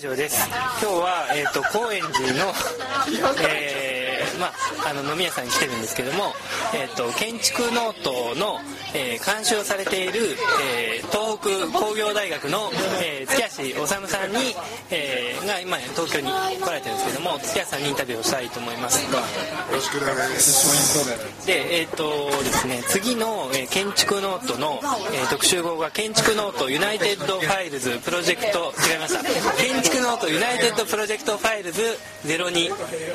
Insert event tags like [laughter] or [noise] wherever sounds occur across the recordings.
ジオです。今日はえっ、と高円寺の、[laughs] えーまああの飲み屋さんに来てるんですけども、えっ、と建築ノートの、えー監修をされている、えー東北工業大学の、えー槻橋治さんに、えーが今東京に来られてるんですけども、槻橋さんにインタビューをしたいと思います。よろしくお願いします。で、えっ、とですね、次の、えー建築ノートの、えー特集号が建築ノートユナイテッドファイルズプロジェクト、違いました。建築ノートユナイテッドプロジェクトファイルズ02、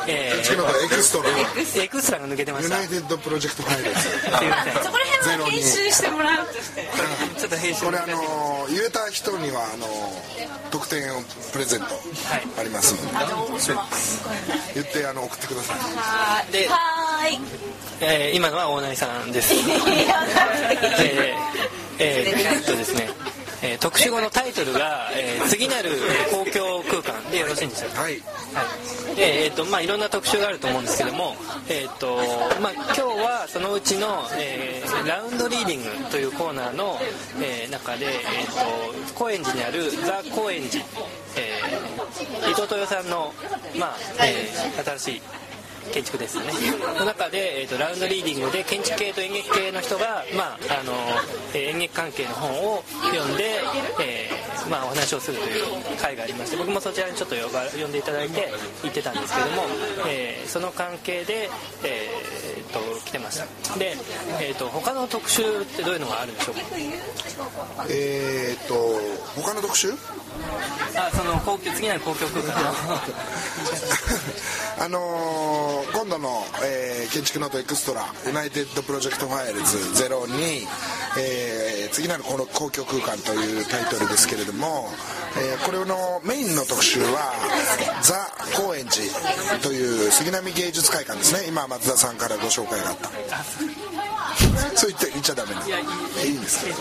え次のエクストラー、エクストラが抜けてました。すユナイテッドプロジェクトファイルです。いません。そこら辺は編集してもらうとしてちょっと編集これあの言えた人にはあの特典をプレゼントありますので、言ってあの送ってください。で、はーいえー今のは大内さんです。えーえーえっとですね、えー特集後のタイトルが、えー次なる公共空間でよろしいんでしょうかはい。はい、でえっ、とまあいろんな特集があると思うんですけども、えっ、とまあ今日はそのうちの、えーラウンドリーディングというコーナーの、えー中でえっ、と高円寺にあるザ高円寺、えー伊藤豊さんのまあ、えー新しい建築ですね。の中で、えー、とラウンドリーディングで建築系と演劇系の人が、まああのえ演劇関係の本を読んで、えーまあ、お話をするという会がありまして僕もそちらにちょっと呼ば呼んでいただいて行ってたんですけども、えーその関係で、えーと来てました。で、えー、と他の特集ってどういうのがあるんでしょうか？えーっと他の特集？あその公共次なる公共空間の。[laughs] あのー今度の、えー建築ノートエクストラユナイテッドプロジェクトファイルズ02、えー次なるこの公共空間というタイトルですけれども、えーこれのメインの特集はザ・高円寺という杉並芸術会館ですね。今松田さんからご紹介があった。そう言って言っちゃダメな。いいんですか。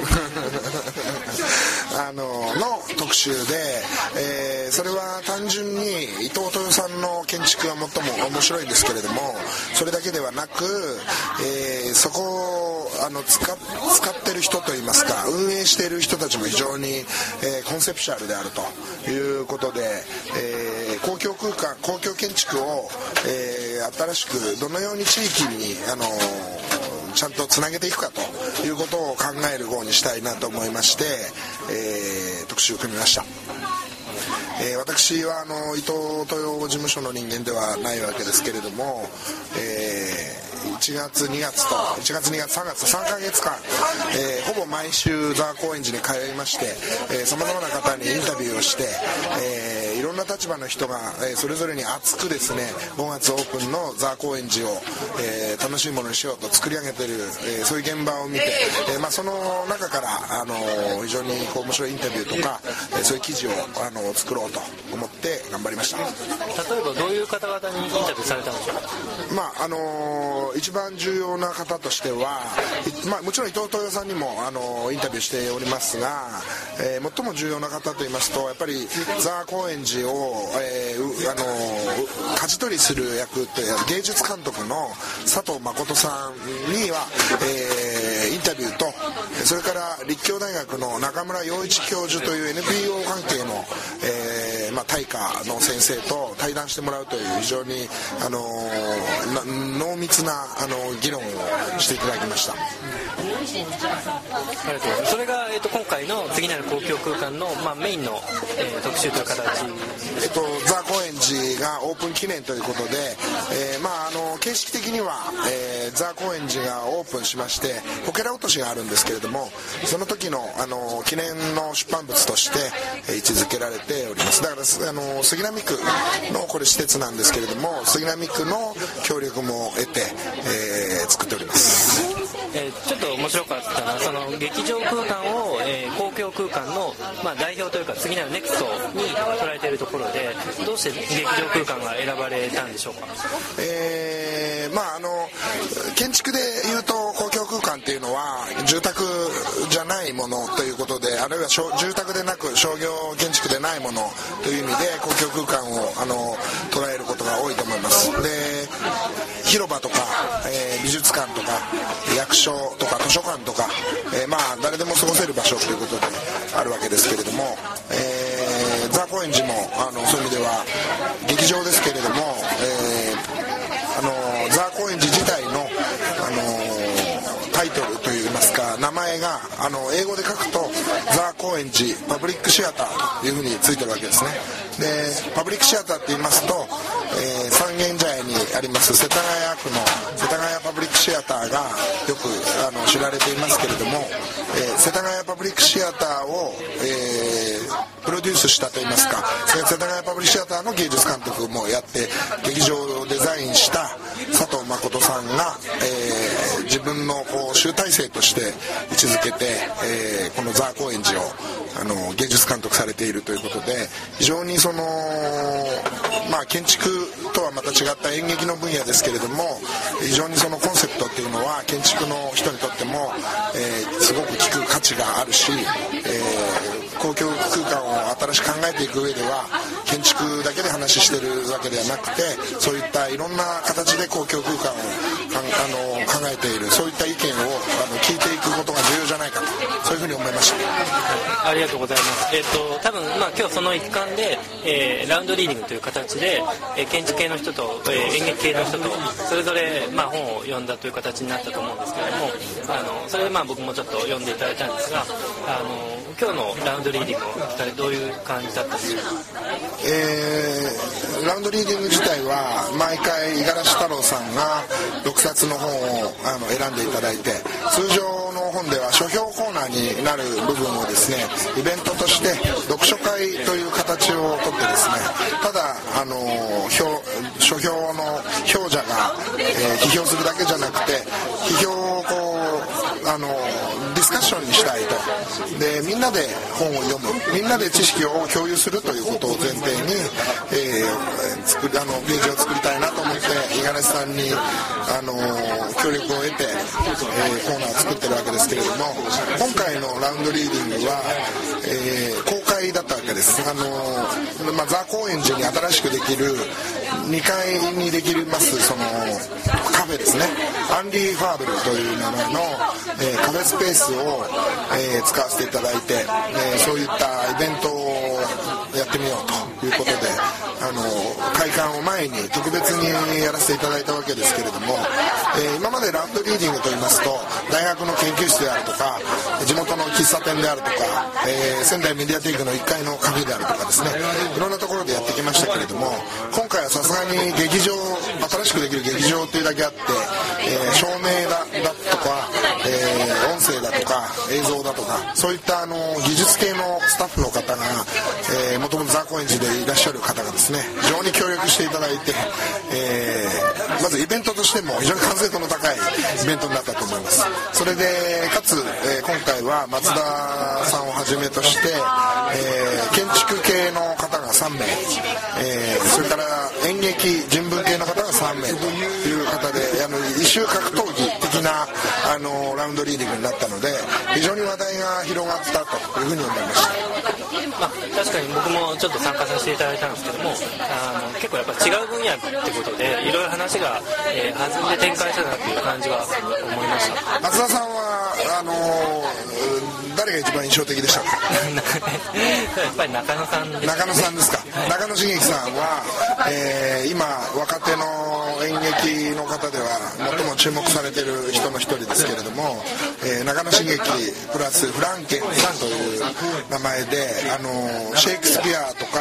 [laughs] あのの特集で、えーそれは単純に伊藤豊さんの建築が最も面白いんですけれども、それだけではなく、えーそこをあの使っ使ってる人といいますか、運営している人たちも非常に、えーコンセプチュアルであるということで、えー公共空間公共建築を、えー新しくどのように地域にあのちゃんとつなげていくかということを考える号にしたいなと思いまして、えー特集を組みました。えー私はあの伊藤豊事務所の人間ではないわけですけれども、えー1月2月と1月2月3月と3ヶ月間、えーほぼ毎週ザ・高円寺に通いましてさまざまな方にインタビューをして、えーんな立場の人が、えーそれぞれに熱くですね5月オープンのザ・高円寺を、えー楽しいものにしようと作り上げてる、えーそういう現場を見て、えーまあ、その中から、あの非常にこう面白いインタビューとか、えーそういう記事を、あの作ろうと思って頑張りました。例えばどういう方々にインタビューされたんでしょうか？まああの一番重要な方としては、いまあ、もちろん伊藤豊さんにも、あのインタビューしておりますが、えー最も重要な方といいますとやっぱりザ・高円寺を、をえーあの舵取りする役という芸術監督の佐藤誠さんには、えーインタビューとそれから立教大学の中村洋一教授という NPO 関係の、えーまあ、大化の先生と対談してもらうという非常に、あの濃密なあの議論をしていただきました。ありがとうございます。それが、えー、と今回の次なる公共空間の、まあ、メインの、えー特集という形えっと、ザ・高円寺がオープン記念ということで、えーまあ、あの形式的には、えーザ・高円寺がオープンしましてこけら落としがあるんですけれどもその時のあの記念の出版物として、えー位置づけられております。だからあの杉並区のこれ施設なんですけれども杉並区の協力も得て、えー作っております。えーちょっと面白かったのはその劇場空間を、えー公共空間の、まあ、代表というか次なるネクストに捉えているところでどうして劇場空間が選ばれたんでしょうか？えーまああの建築でいうと公共空間っていうのは住宅じゃないものということであるいは住宅でなく商業建築でないものという意味で公共空間をあの捉えることが多いと思います。で広場とか、えー美術館とか役所とか図書館とか、えーまあ誰でも過ごせる場所ということであるわけですけれども、えー高円寺もあのそういう意味では劇場ですけれども、えーあのザ・高円寺自体の、あのタイトルといいますか名前があの英語で書くと・高円寺パブリックシアターというふうについてるわけですね。でパブリックシアターって言いますと、えー三軒茶屋にあります世田谷区の世田谷パブリックシアターがあの知られていますけれども、えー世田谷パブリックシアターを、えープロデュースしたといいますか世田谷パブリックシアターの芸術監督もやって劇場をデザインした佐藤誠さんが、えー自分のこう集大成として位置づけて、えこのザー・高円寺をあの芸術監督されているということで非常にそのまあ建築とはまた違った演劇の分野ですけれども非常にそのコンセプトっていうのは建築の人にとっても、えーすごく効く価値があるし、えー公共空間を新しく考えていく上では建築だけで話してるわけではなくてそういったいろんな形で公共空間をあの考えているそういった意見をあの聞いていくことが重要じゃないかとそういうふうに思いました。ありがとうございます。えっ、と多分まあ今日その一環で、えーラウンドリーディングという形で、えー建築系の人と、えー演劇系の人とそれぞれまあ本を読んだという形になったと思うんですけれども、あのそれでまあ僕もちょっと読んでいただいたんですが、あの今日のラウンドリーディングを聞かれどういう感じだったんでしょうか。えーラウンドリーディング自体は毎回五十嵐太郎さんが6冊の本をあの選んでいただいて通常の本では書評コーナーになる部分をですねイベントとして読書会という形をとってですねただあの書評の評者が、えー批評するだけじゃなくて批評をこうあのッションにしたいと。でみんなで本を読む。みんなで知識を共有するということを前提に、えー作あのページを作りたいな五十嵐さんにあの協力を得て、えーコーナーを作ってるわけですけれども今回のラウンドリーディングは、えー公開だったわけです。あの、まあ、ザ・高円寺に新しくできる2階にできますそのカフェですね。アンリー・ファーブルという名前の、えーカフェスペースを、えー使わせていただいて、えそういったイベントやってみようということであの開館を前に特別にやらせていただいたわけですけれども、えー今までラウンドリーディングといいますと大学の研究室であるとか地元の喫茶店であるとか、えー仙台メディアテイクの1階のカフェであるとかですねいろんなところでやってきましたけれども今さすがに劇場新しくできる劇場というだけあって、えー照明だだとか、えー音声だとか映像だとかそういったあの技術系のスタッフの方が、えー、もともとザ・高円寺でいらっしゃる方がですね非常に協力していただいて、えーまずイベントとしても非常に完成度の高いイベントになったと思います。それでかつ、え今回は松田さんをはじめとして、え建築系の方が3名、えそれから演劇人文系の方が3名という方であの異種格闘技的なあのラウンドリーディングになったので非常に話題が広がったというふうに思いました。まあ、確かに僕もちょっと参加させていただいたんですけどもあの結構やっぱ違う分野ってことでいろいろ話が、えー弾んで展開したなっていう感じは思いました。松田さんはあの誰が一番印象的でしたか？やっぱり中野さんです中野さんですか？中野茂樹さんは、えー今若手の演劇の方では最も注目されている人の一人ですけれども、えー中野茂樹プラスフランケンさんという名前であのシェイクスピアとか、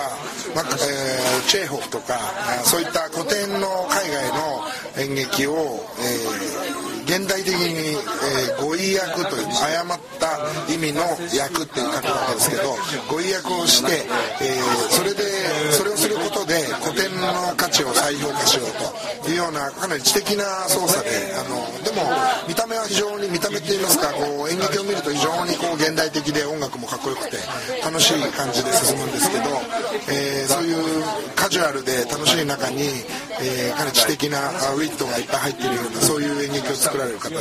まあえーチェーホフとかあそういった古典の海外の演劇を、えー現代的に、えー語彙訳という誤った意味の訳っていう書くわけですけど語彙訳をして、えーそれでそれをすることで古典の価値を再評価しようというようなかなり知的な操作であのでも見た目は非常に見た目っていいますかこう演劇を見ると非常にこう現代的で音楽もかっこよくて楽しい感じで進むんですけど、えーそういうカジュアルで楽しい中に、えーかなり知的なウィットがいっぱい入っているようなそういう演劇を作られる方で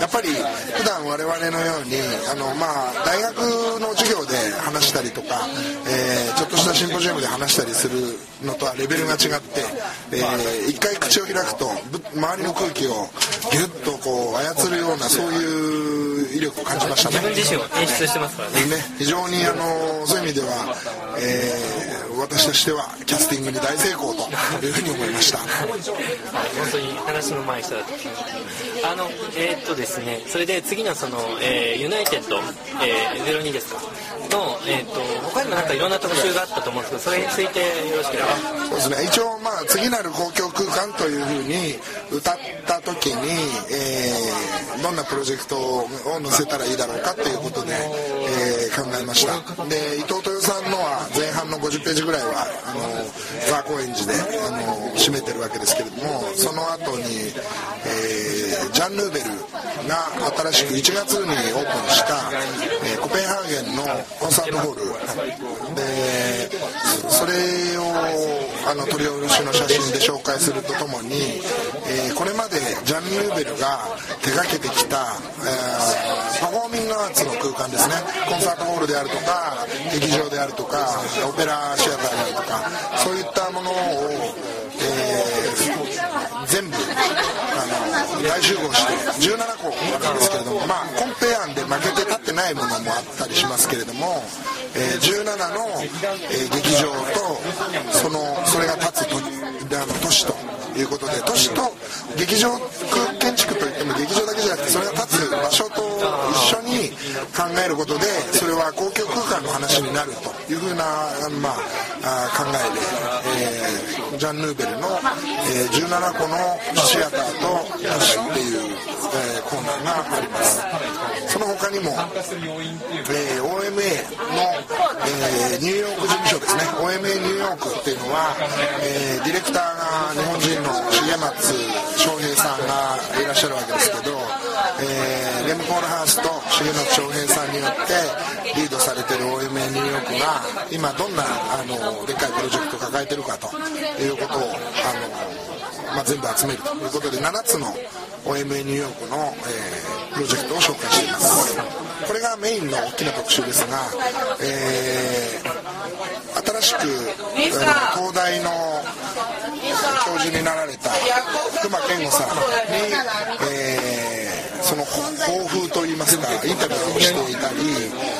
やっぱり普段我々のようにあの、まあ、大学の授業で話したりとか、えーちょっとしたシンポジウムで話したりするのとはレベルが違って、えー一回口を開くとぶ周りの空気をギュッとこう操るようなそういう威力を感じましたね。自分自身を演出してますからね。ね非常にあのそういう意味では、えー私としてはキャスティングに大成功というふうに思いました。はい本当に話の前人だとあのえーっとですねそれで次のその、えーユナイテッド、えー、02ですか？の、えーっと他にもなんかいろんな特集があったと思うんですけどそれについてよろしければ。そうですね。一応まあ次なる公共空間というふうに歌った時に、えーどんなプロジェクトを載せたらいいだろうかということで、えー考えました。で伊藤豊さんのは前半の50ページぐらいはあのザ・高円寺であの締めてるわけですけれどもその後に、えージャン・ヌーベルが新しく1月にオープンした、えーコペンハーゲンのコンサートホール。でそれをあの取り下ろしの写真で紹介するとともに、えーこれまでジャン・ニューベルが手掛けてきた、えーパフォーミングアーツの空間ですね。コンサートホールであるとか劇場であるとかオペラシアターであるとかそういったものを、えー全部あの大集合して17個あるんですけれども、まあ、コンペ案で負けて立ってないものもあったりしますけれども、えー17の、えー劇場とそのそれが立つとあの都市ということで都市と劇場建築といっても劇場だけじゃなくてそれが立つ場所と一緒に考えることでそれは公共空間の話になるというふうな、まあ、考えで、えージャン・ヌーベルの、えー17個のシアターと都市っていう、えーコーナーがあります。他にも、えー OMA の、えーニューヨーク事務所ですね。OMA ニューヨークっていうのは、えーディレクターが日本人の重松翔平さんがいらっしゃるわけですけど、えーレム・コールハウスと重松翔平さんによってリードされてる OMA ニューヨークが今どんなあのでっかいプロジェクトを抱えてるかということをあの、まあ、全部集めるということで7つの OMA ニューヨークの、えープロジェクトを紹介しています。これがメインの大きな特集ですが、えー新しくあの東大の教授になられた熊健吾さんに、えーその抱負といいますかインタビューをしていたり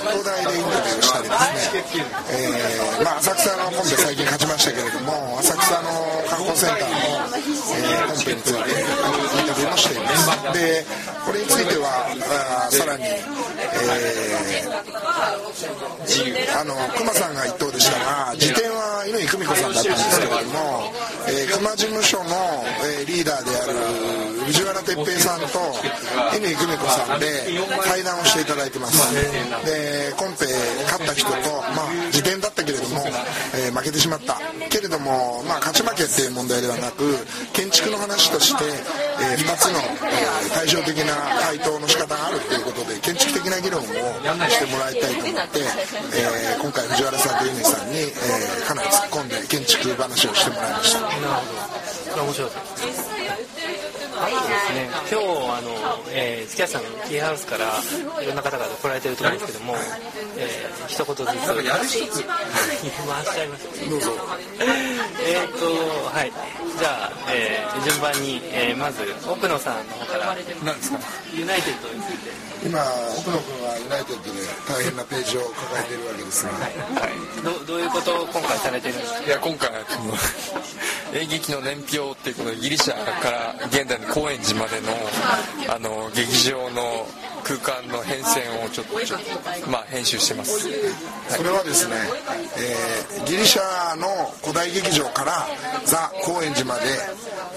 東大でインタビューをしたりですね、えーまあ、浅草のコンペ最近勝ちましたけれども浅草の観光センターの、えーコンペについてインタビューもしています。でこれについてはあさらに、えーあの熊さんが一等でしたが辞典は乾久美子さんだったんですけれども、えー熊事務所の、えーリーダーである藤原哲平さんと乾久美子さんで対談をしていただいてます。でコンペ勝った人と、まあ、辞典だったけれども、えー負けてしまった。けれども、まあ、勝ち負けっていう問題ではなく建築の話として、え2つの、えー対照的な回答の仕方があるということで建築的な議論をしてもらいたいと思って、えー今回藤原さんと乾さんに、えーかなり突っ込んで建築話をしてもらいましたね。今日あの、えー、月屋さんのキーハウスからいろんな方々来られてると思うんですけども、えー、一言ずつ [laughs] 回しちゃいましたどうぞえーっとはい。じゃあ、えー順番に、えーまず奥野さんの方から何ですか？ユナイテッドについて。今奥野君はユナイテッドで大変なページを抱えているわけですが、どどういうことを今回されてるんですか？いや今回はこの [laughs] 演劇の年表っていうこのギリシャから現代の高円寺までのあの劇場の空間の変遷をちょっとちょっとまあ編集してます。それはですね、えーギリシャの古代劇場からザ・高円寺まで、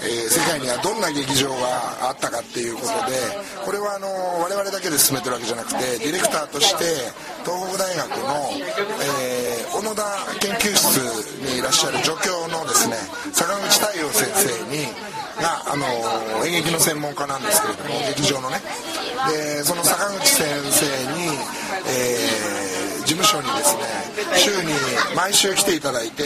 えー世界にはどんな劇場があったかっていうことでこれはあの我々だけで進めてるわけじゃなくてディレクターとして東北大学の、えー小野田研究室にいらっしゃる助教のですね坂口太陽先生にがあの演劇の専門家なんですけれども劇場のね。でその坂口先生に、えー事務所にですね週に毎週来ていただいて、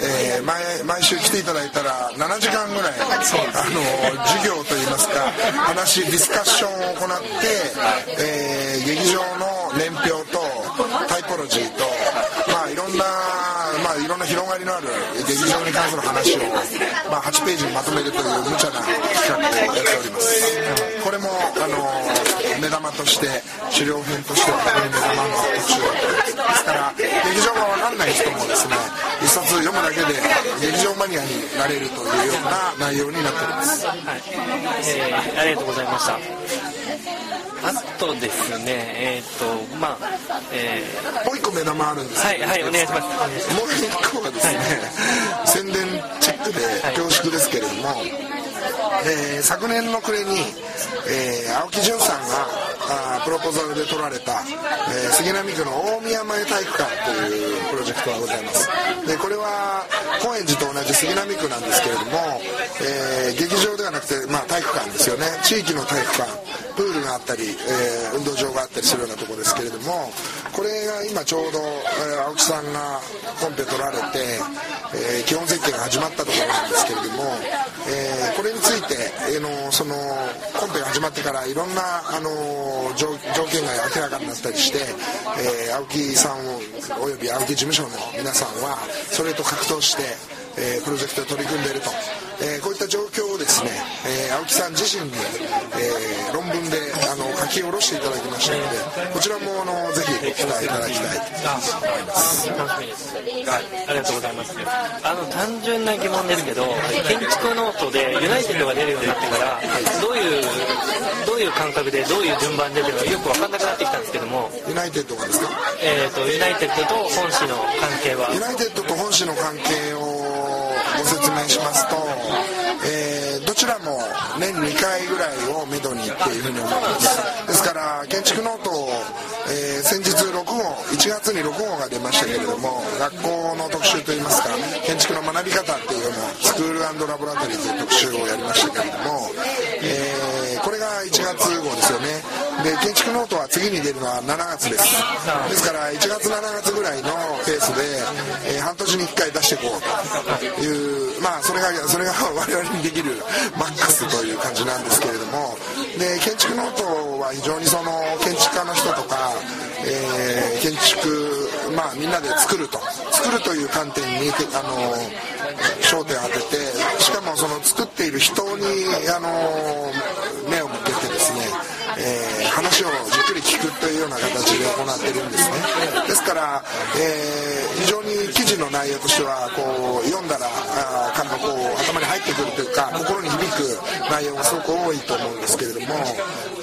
えー毎毎週来ていただいたら7時間ぐらいあの授業といいますか話ディスカッションを行って、えー劇場の年表とあいろんな広がりのある劇場に関する話を、まあ、8ページにまとめるという無茶な企画をやっております。これもあの目玉として狩猟編としてはこれ目玉の特集ですから劇場が分かんない人もですね一冊読むだけで劇場マニアになれるというような内容になっております。はい、えーありがとうございました。あとですねえっ、とまあえもう一個目玉あるんですーはいはいお願いします。もう一個はですね、宣伝チックで恐縮ですけれども、えー昨年の暮れに、えー青木淳さんがあプロポーザルで取られた、えー杉並区の大宮前体育館というプロジェクトがございます。でこれは高円寺と同じ杉並区なんですけれども、えー劇場ではなくて、まあ、体育館ですよね。地域の体育館プールがあったり、えー運動場があったりするようなとこですけれどもこれが今ちょうど、えー青木さんがコンペ取られて、えー基本設計が始まったところなんですけれども、えーこれについて、えーのそのコンペが始まってからいろんな、あの条件が明らかになったりして、え青木さんおよび青木事務所の皆さんはそれと格闘して、えプロジェクトに取り組んでいると、えーこういった状況をですね、えー青木さん自身に、えー論文であの書き下ろしていただきましたのでこちらもあのぜひご期待いただきたいと思います。ありがとうございます。あの単純な疑問ですけど、建築ノートでユナイテッドが出るようになってから、どういうどういう感覚でどういう順番で出るのかよく分かんなくなってきたんですけども、ユナイテッドがですか？えっ、とユナイテッドと本誌の関係は？ユナイテッドと本誌の関係を説明しますと、えーどちらも年2回ぐらいをめどにっていうふうに思います。ですから建築ノートを、えー先日6号1月に6号が出ましたけれども学校の特集といいますか建築の学び方っていうようなスクールラボラトリーという特集をやりましたけれども、えーこれが1月号ですよね。で建築ノートは次に出るのは7月です。ですから1月7月ぐらいのペースで、えー半年に1回出していこうというまあそれがそれが我々にできるマックスという感じなんですけれどもで建築ノートは非常にその建築家の人とか、えー建築まあみんなで作ると。作るという観点にあの焦点を当ててしかもその作っている人にあの目を向けてですね、えー話をじっくり聞くというような形で行っているんですね。ですから、えー非常に記事の内容としてはこう読んだらあーかこう頭に入ってくるというか心に響く内容がすごく多いと思うんですけれども、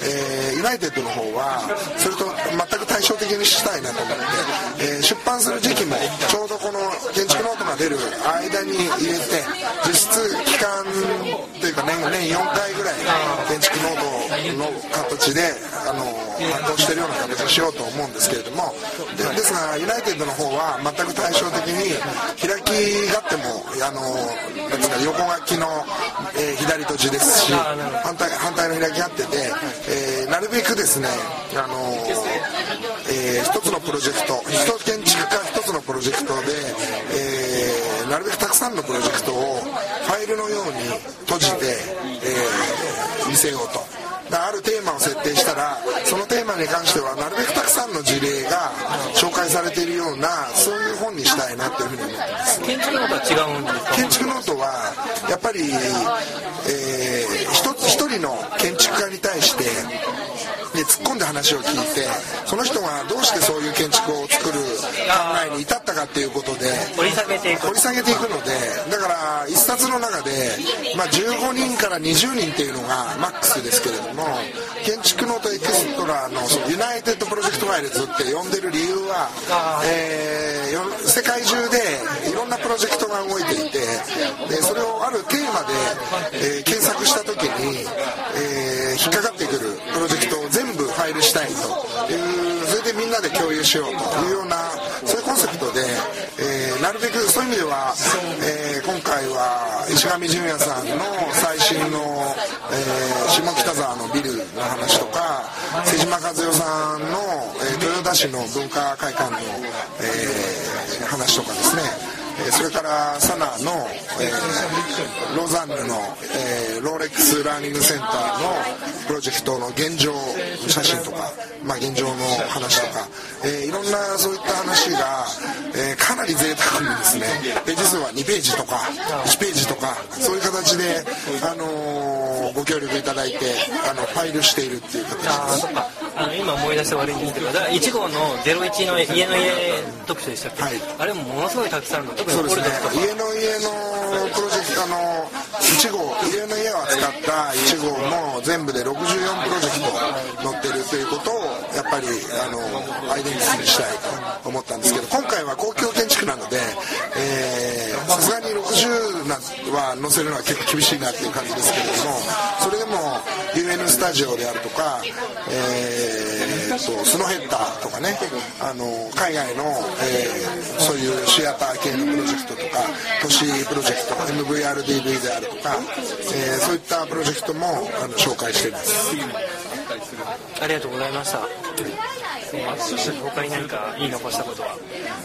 えーユナイテッドの方はそれと全く対照的にしたいなと思って、えー出版する時期もちょうどこの建築ノートが出る間に入れて実質季刊というか年年4回ぐらい建築ノートの形であの発行してるような形にしようと思うんですけれども。でですがユナイテッドの方は全く対照的に開き勝手もあのなんか横書きの、えー左と字ですし反対反対の開き勝手で、えーなるべくですねあのえー一つのプロジェクト一建築家一つのプロジェクトで、えーなるべくたくさんのプロジェクトをファイルのように閉じて、えー見せようと。あるテーマを設定したらそのテーマに関してはなるべくたくさんの事例が紹介されているようなそういう本にしたいなというふうに思ってます建築ノートは違うんですか？建築ノートはやっぱり、えー一つ一人の建築家に対してで突っ込んで話を聞いてその人がどうしてそういう建築を作る考えに至ったかっていうことで掘り下げていく。掘り下げていくのでだから一冊の中で、まあ、15人から20人っていうのがマックスですけれども建築ノートエキストラのそのユナイテッドプロジェクトファイルズって呼んでる理由は、えーよ世界中でいろんなプロジェクトが動いていてでそれをあるテーマで、えー検索した時に、えー引っかかってくるプロジェクトを全部全部ファイルしたいというそれでみんなで共有しようというようなそういうコンセプトで、えーなるべくそういう意味では、えー今回は石上純也さんの最新の、えー下北沢のビルの話とか瀬島和代さんの、え豊田市の文化会館の、え話とかですね。えーそれからサナの、えーロザンヌの、えーローレックスラーニングセンターのプロジェクトの現状写真とか、まあ、現状の話とか、えーいろんなそういった話が、えーかなり贅沢にですね。ページ数は2ページとか1ページとかそういう形で、あのーご協力いただいてあのファイルしているっていう形あーそっか。あの今思い出して悪いんですけどだから1号の01の家の家特集でしたっけ、はい。あれもものすごいたくさんのそうですね。家の家のプロジェクトあの1号家の家を扱った1号も全部で64プロジェクト載ってるということをやっぱりあのアイデンティティにしたいと思ったんですけど今回は公共建築なので１０なは載せるのは結構厳しいなっていう感じですけれどもそれでも UN スタジオであるとか、えー、とスノヘッダーとかねあの海外の、えー、そういうシアター系のプロジェクトとか都市プロジェクト MVRDV であるとか、えー、そういったプロジェクトもあの紹介しています。ありがとうございました。えー、他に何か言い残したことは？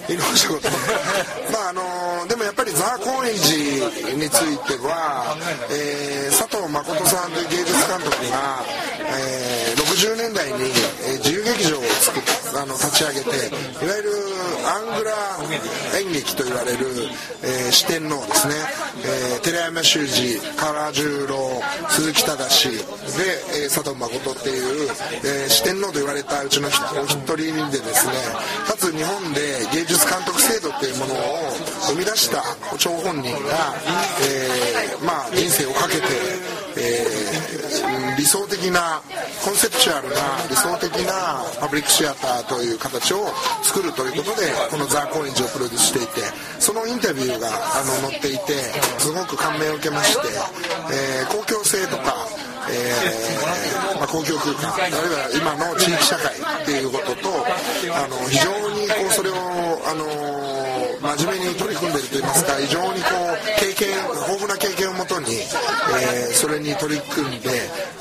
言い残したこと？[laughs] まああのでもやっぱりザ・高円寺については、えー佐藤誠さんという芸術監督が、えー60年代に、あの立ち上げていわゆるアングラ演劇と言われる、えー四天王ですね、えー寺山修司唐十郎鈴木忠で、えー佐藤誠っていう、えー四天王と言われたうちのお一人でですねかつ日本で芸術監督制度っていうものを生み出した張本人が、えーまあ、人生をかけて、えー理想的なコンセプチュアルな理想的なパブリックシアターという形を作るということでこのザ・高円寺をプロデュースしていてそのインタビューがあの載っていてすごく感銘を受けまして、えー公共性とかえーまあ、公共空間あるいは今の地域社会っていうこととあの非常にこうそれをあの真面目に取り組んでいるといいますか非常にこう経験豊富な経験をもとに、えーそれに取り組んで、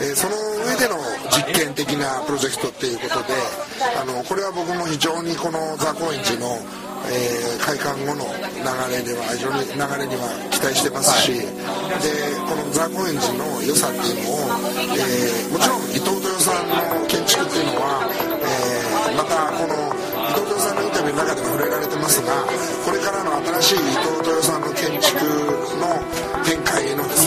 えーその上での実験的なプロジェクトっていうことであのこれは僕も非常にこのザ・高円寺のえー開館後の流れでは非常に流れには期待してますし、でこのザ・高円寺の良さっていうのを、えーもちろん伊藤豊さんの建築っていうのは、えーまたこの伊藤豊さんのインタビューの中でも触れられてますがこれからの新しい伊藤豊さんの建築の展開へのです